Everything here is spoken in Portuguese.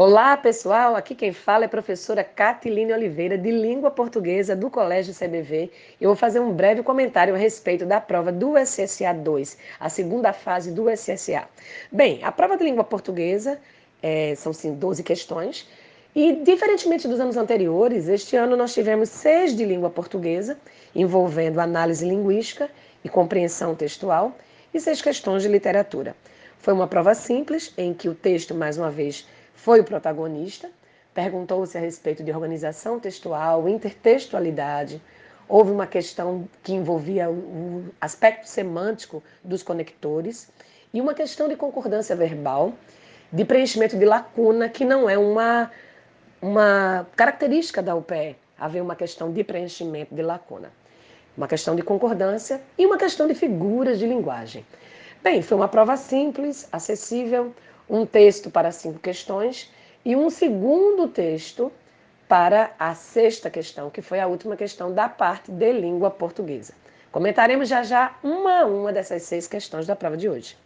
Olá, pessoal. Aqui quem fala é a professora Catiline Oliveira, de Língua Portuguesa do Colégio CBV. Eu vou fazer um breve comentário a respeito da prova do SSA 2, a segunda fase do SSA. Bem, a prova de língua portuguesa é, são sim 12 questões. E, diferentemente dos anos anteriores, este ano nós tivemos seis de língua portuguesa, envolvendo análise linguística e compreensão textual, e seis questões de literatura. Foi uma prova simples, em que o texto, mais uma vez, foi o protagonista. Perguntou-se a respeito de organização textual, intertextualidade. Houve uma questão que envolvia o aspecto semântico dos conectores e uma questão de concordância verbal, de preenchimento de lacuna, que não é uma, uma característica da UPE, haver uma questão de preenchimento de lacuna. Uma questão de concordância e uma questão de figuras de linguagem. Bem, foi uma prova simples, acessível, um texto para cinco questões e um segundo texto para a sexta questão, que foi a última questão da parte de língua portuguesa. Comentaremos já já uma a uma dessas seis questões da prova de hoje.